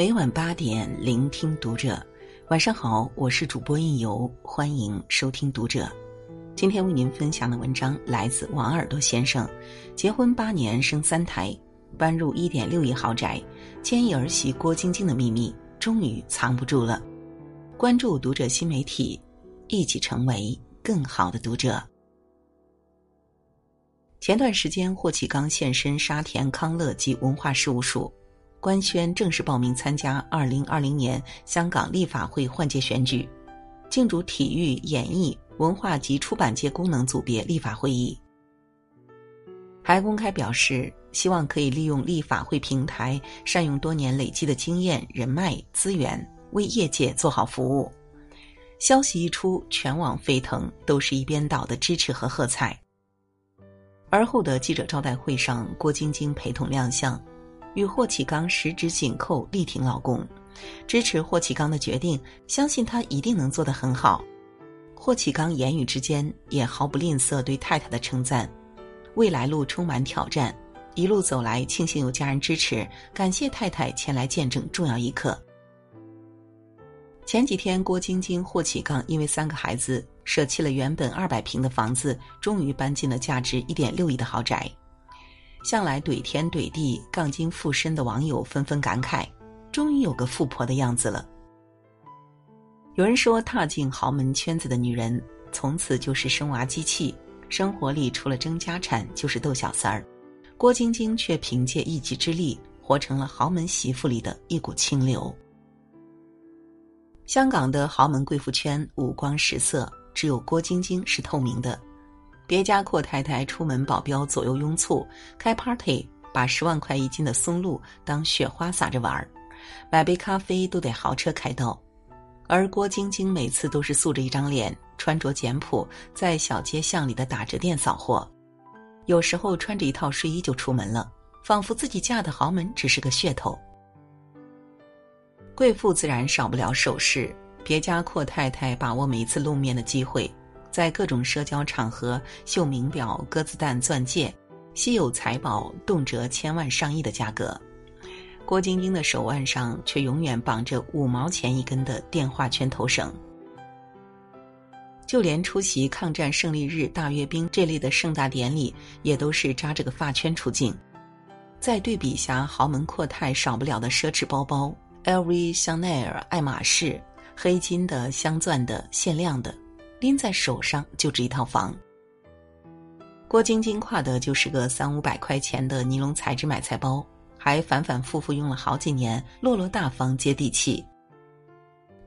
每晚八点，聆听读者。晚上好，我是主播应由，欢迎收听读者。今天为您分享的文章来自王耳朵先生。结婚八年生三胎，搬入一点六亿豪宅，千亿儿媳郭晶晶的秘密终于藏不住了。关注读者新媒体，一起成为更好的读者。前段时间，霍启刚现身沙田康乐及文化事务署。官宣正式报名参加二零二零年香港立法会换届选举，竞逐体育、演艺、文化及出版界功能组别立法会议。还公开表示，希望可以利用立法会平台，善用多年累积的经验、人脉资源，为业界做好服务。消息一出，全网沸腾，都是一边倒的支持和喝彩。而后的记者招待会上，郭晶晶陪同亮相。与霍启刚十指紧扣，力挺老公，支持霍启刚的决定，相信他一定能做得很好。霍启刚言语之间也毫不吝啬对太太的称赞，未来路充满挑战，一路走来庆幸有家人支持，感谢太太前来见证重要一刻。前几天，郭晶晶、霍启刚因为三个孩子，舍弃了原本二百平的房子，终于搬进了价值一点六亿的豪宅。向来怼天怼地、杠精附身的网友纷纷感慨：“终于有个富婆的样子了。”有人说，踏进豪门圈子的女人，从此就是生娃机器，生活里除了争家产就是逗小三儿。郭晶晶却凭借一己之力，活成了豪门媳妇里的一股清流。香港的豪门贵妇圈五光十色，只有郭晶晶是透明的。别家阔太太出门保镖左右拥簇，开 party 把十万块一斤的松露当雪花撒着玩儿，买杯咖啡都得豪车开道。而郭晶晶每次都是素着一张脸，穿着简朴，在小街巷里的打折店扫货，有时候穿着一套睡衣就出门了，仿佛自己嫁的豪门只是个噱头。贵妇自然少不了首饰，别家阔太太把握每一次露面的机会。在各种社交场合秀名表、鸽子蛋、钻戒，稀有财宝动辄千万上亿的价格。郭晶晶的手腕上却永远绑着五毛钱一根的电话圈头绳。就连出席抗战胜利日大阅兵这类的盛大典礼，也都是扎着个发圈出镜。再对比下豪门阔太少不了的奢侈包包，LV、香奈儿、爱马仕，黑金的、镶钻的、限量的。拎在手上就值一套房。郭晶晶挎的就是个三五百块钱的尼龙材质买菜包，还反反复复用了好几年，落落大方接地气。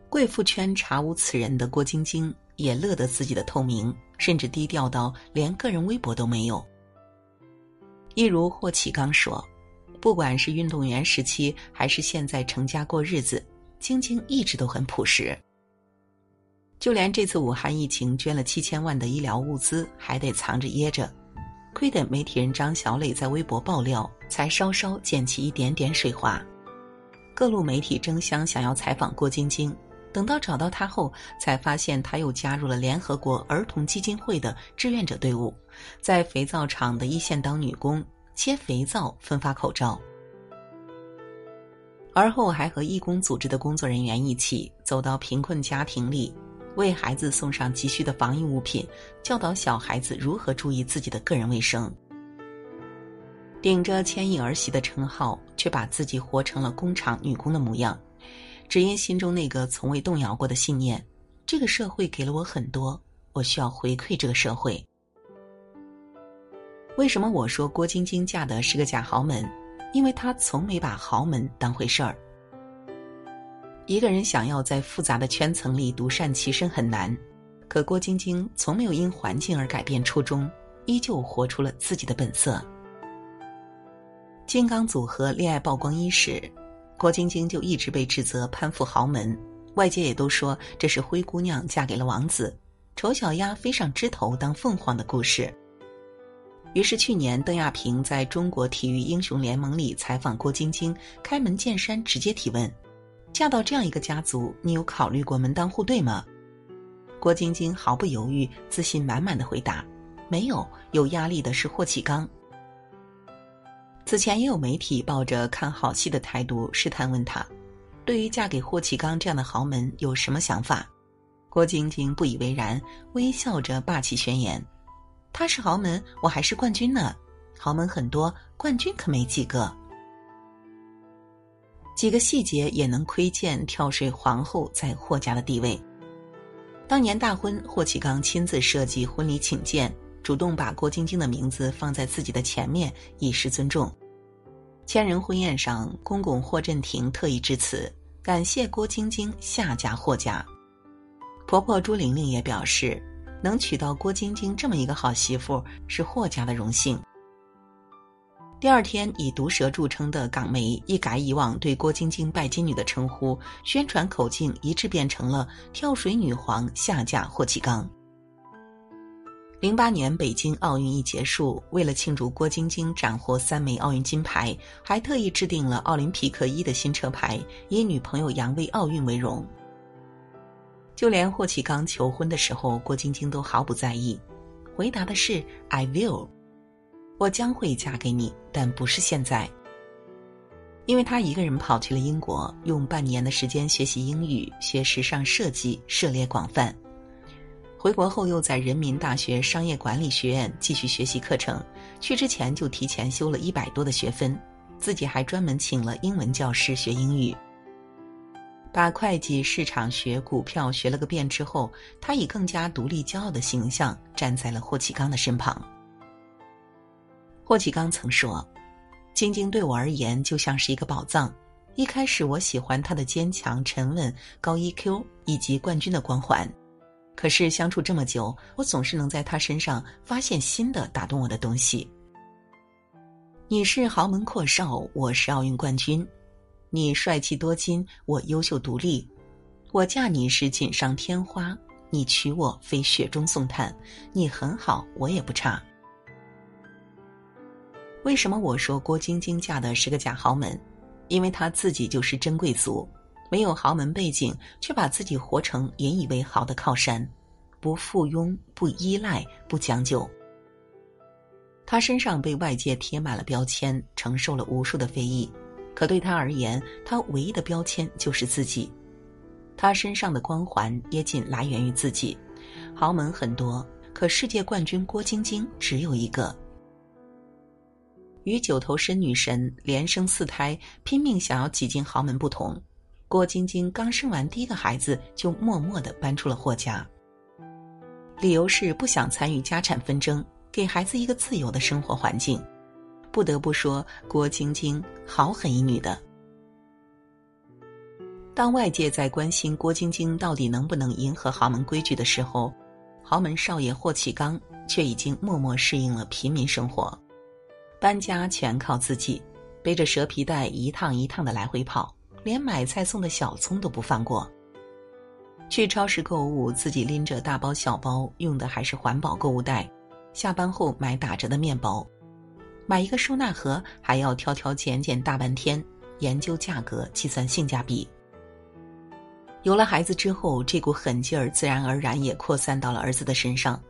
贵妇圈查无此人的郭晶晶也乐得自己的透明，甚至低调到连个人微博都没有。一如霍启刚说：“不管是运动员时期，还是现在成家过日子，晶晶一直都很朴实。”就连这次武汉疫情捐了七千万的医疗物资，还得藏着掖着，亏得媒体人张小磊在微博爆料，才稍稍溅起一点点水花。各路媒体争相想要采访郭晶晶，等到找到她后，才发现她又加入了联合国儿童基金会的志愿者队伍，在肥皂厂的一线当女工，切肥皂、分发口罩，而后还和义工组织的工作人员一起走到贫困家庭里。为孩子送上急需的防疫物品，教导小孩子如何注意自己的个人卫生。顶着千亿儿媳的称号，却把自己活成了工厂女工的模样，只因心中那个从未动摇过的信念：这个社会给了我很多，我需要回馈这个社会。为什么我说郭晶晶嫁的是个假豪门？因为她从没把豪门当回事儿。一个人想要在复杂的圈层里独善其身很难，可郭晶晶从没有因环境而改变初衷，依旧活出了自己的本色。金刚组合恋爱曝光伊始，郭晶晶就一直被指责攀附豪门，外界也都说这是灰姑娘嫁给了王子，丑小鸭飞上枝头当凤凰的故事。于是去年邓亚萍在中国体育英雄联盟里采访郭晶晶，开门见山直接提问。嫁到这样一个家族，你有考虑过门当户对吗？郭晶晶毫不犹豫、自信满满的回答：“没有，有压力的是霍启刚。”此前也有媒体抱着看好戏的态度试探问他：“对于嫁给霍启刚这样的豪门有什么想法？郭晶晶不以为然，微笑着霸气宣言：“他是豪门，我还是冠军呢。豪门很多，冠军可没几个。”几个细节也能窥见跳水皇后在霍家的地位。当年大婚，霍启刚亲自设计婚礼请柬，主动把郭晶晶的名字放在自己的前面，以示尊重。千人婚宴上，公公霍震霆特意致辞，感谢郭晶晶下嫁霍家。婆婆朱玲玲也表示，能娶到郭晶晶这么一个好媳妇，是霍家的荣幸。第二天，以毒舌著称的港媒一改以往对郭晶晶“拜金女”的称呼，宣传口径一致变成了“跳水女皇下嫁霍启刚”。零八年北京奥运一结束，为了庆祝郭晶晶斩获三枚奥运金牌，还特意制定了奥林匹克一的新车牌，以女朋友杨为奥运为荣。就连霍启刚求婚的时候，郭晶晶都毫不在意，回答的是 “I will”。我将会嫁给你，但不是现在。因为他一个人跑去了英国，用半年的时间学习英语、学时尚设计，涉猎广泛。回国后又在人民大学商业管理学院继续学习课程，去之前就提前修了一百多的学分，自己还专门请了英文教师学英语。把会计、市场学、股票学了个遍之后，他以更加独立、骄傲的形象站在了霍启刚的身旁。霍启刚曾说：“晶晶对我而言就像是一个宝藏。一开始我喜欢她的坚强、沉稳、高 EQ 以及冠军的光环，可是相处这么久，我总是能在她身上发现新的打动我的东西。你是豪门阔少，我是奥运冠军；你帅气多金，我优秀独立。我嫁你是锦上添花，你娶我非雪中送炭。你很好，我也不差。”为什么我说郭晶晶嫁的是个假豪门？因为她自己就是真贵族，没有豪门背景，却把自己活成引以为豪的靠山，不附庸，不依赖，不将就。她身上被外界贴满了标签，承受了无数的非议，可对她而言，她唯一的标签就是自己。她身上的光环也仅来源于自己。豪门很多，可世界冠军郭晶晶只有一个。与九头身女神连生四胎、拼命想要挤进豪门不同，郭晶晶刚生完第一个孩子就默默的搬出了霍家，理由是不想参与家产纷争，给孩子一个自由的生活环境。不得不说，郭晶晶好狠一女的。当外界在关心郭晶晶到底能不能迎合豪门规矩的时候，豪门少爷霍启刚却已经默默适应了平民生活。搬家全靠自己，背着蛇皮袋一趟一趟的来回跑，连买菜送的小葱都不放过。去超市购物，自己拎着大包小包，用的还是环保购物袋。下班后买打折的面包，买一个收纳盒还要挑挑拣拣大半天，研究价格，计算性价比。有了孩子之后，这股狠劲儿自然而然也扩散到了儿子的身上。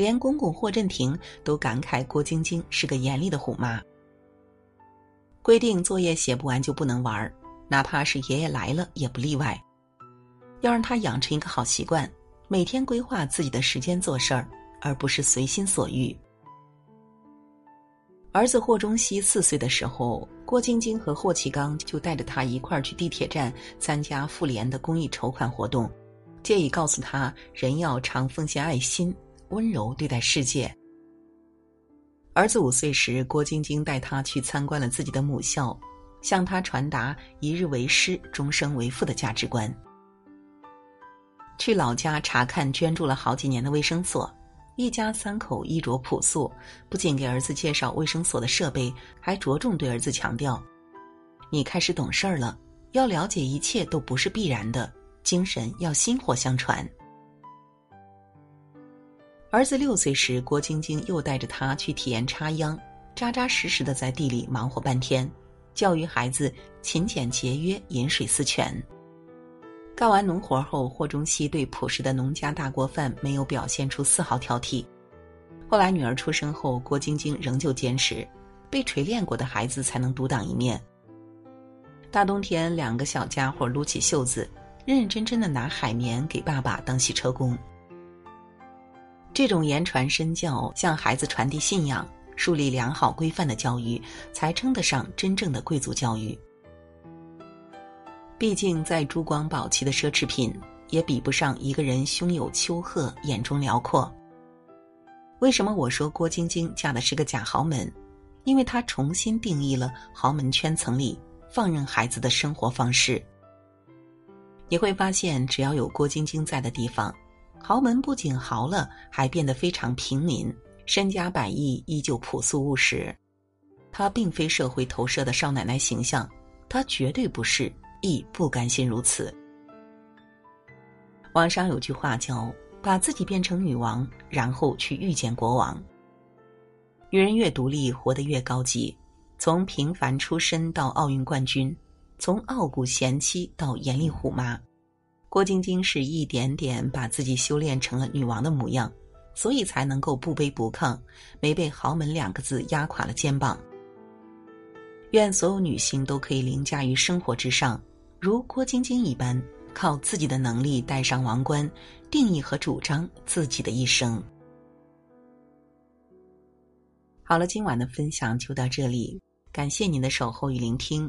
连公公霍震霆都感慨郭晶晶是个严厉的虎妈。规定作业写不完就不能玩哪怕是爷爷来了也不例外。要让他养成一个好习惯，每天规划自己的时间做事儿，而不是随心所欲。儿子霍中熙四岁的时候，郭晶晶和霍启刚就带着他一块儿去地铁站参加妇联的公益筹款活动，借以告诉他人要常奉献爱心。温柔对待世界。儿子五岁时，郭晶晶带他去参观了自己的母校，向他传达“一日为师，终生为父”的价值观。去老家查看捐助了好几年的卫生所，一家三口衣着朴素，不仅给儿子介绍卫生所的设备，还着重对儿子强调：“你开始懂事儿了，要了解一切都不是必然的，精神要薪火相传。”儿子六岁时，郭晶晶又带着他去体验插秧，扎扎实实的在地里忙活半天，教育孩子勤俭节约、饮水思泉。干完农活后，霍中熙对朴实的农家大锅饭没有表现出丝毫挑剔。后来女儿出生后，郭晶晶仍旧坚持，被锤炼过的孩子才能独当一面。大冬天，两个小家伙撸起袖子，认认真真的拿海绵给爸爸当洗车工。这种言传身教，向孩子传递信仰、树立良好规范的教育，才称得上真正的贵族教育。毕竟，在珠光宝气的奢侈品，也比不上一个人胸有丘壑、眼中辽阔。为什么我说郭晶晶嫁的是个假豪门？因为她重新定义了豪门圈层里放任孩子的生活方式。你会发现，只要有郭晶晶在的地方。豪门不仅豪了，还变得非常平民，身家百亿依旧朴素务实。她并非社会投射的少奶奶形象，她绝对不是，亦不甘心如此。网上有句话叫“把自己变成女王，然后去遇见国王”。女人越独立，活得越高级。从平凡出身到奥运冠军，从傲骨贤妻到严厉虎妈。郭晶晶是一点点把自己修炼成了女王的模样，所以才能够不卑不亢，没被“豪门”两个字压垮了肩膀。愿所有女性都可以凌驾于生活之上，如郭晶晶一般，靠自己的能力戴上王冠，定义和主张自己的一生。好了，今晚的分享就到这里，感谢您的守候与聆听。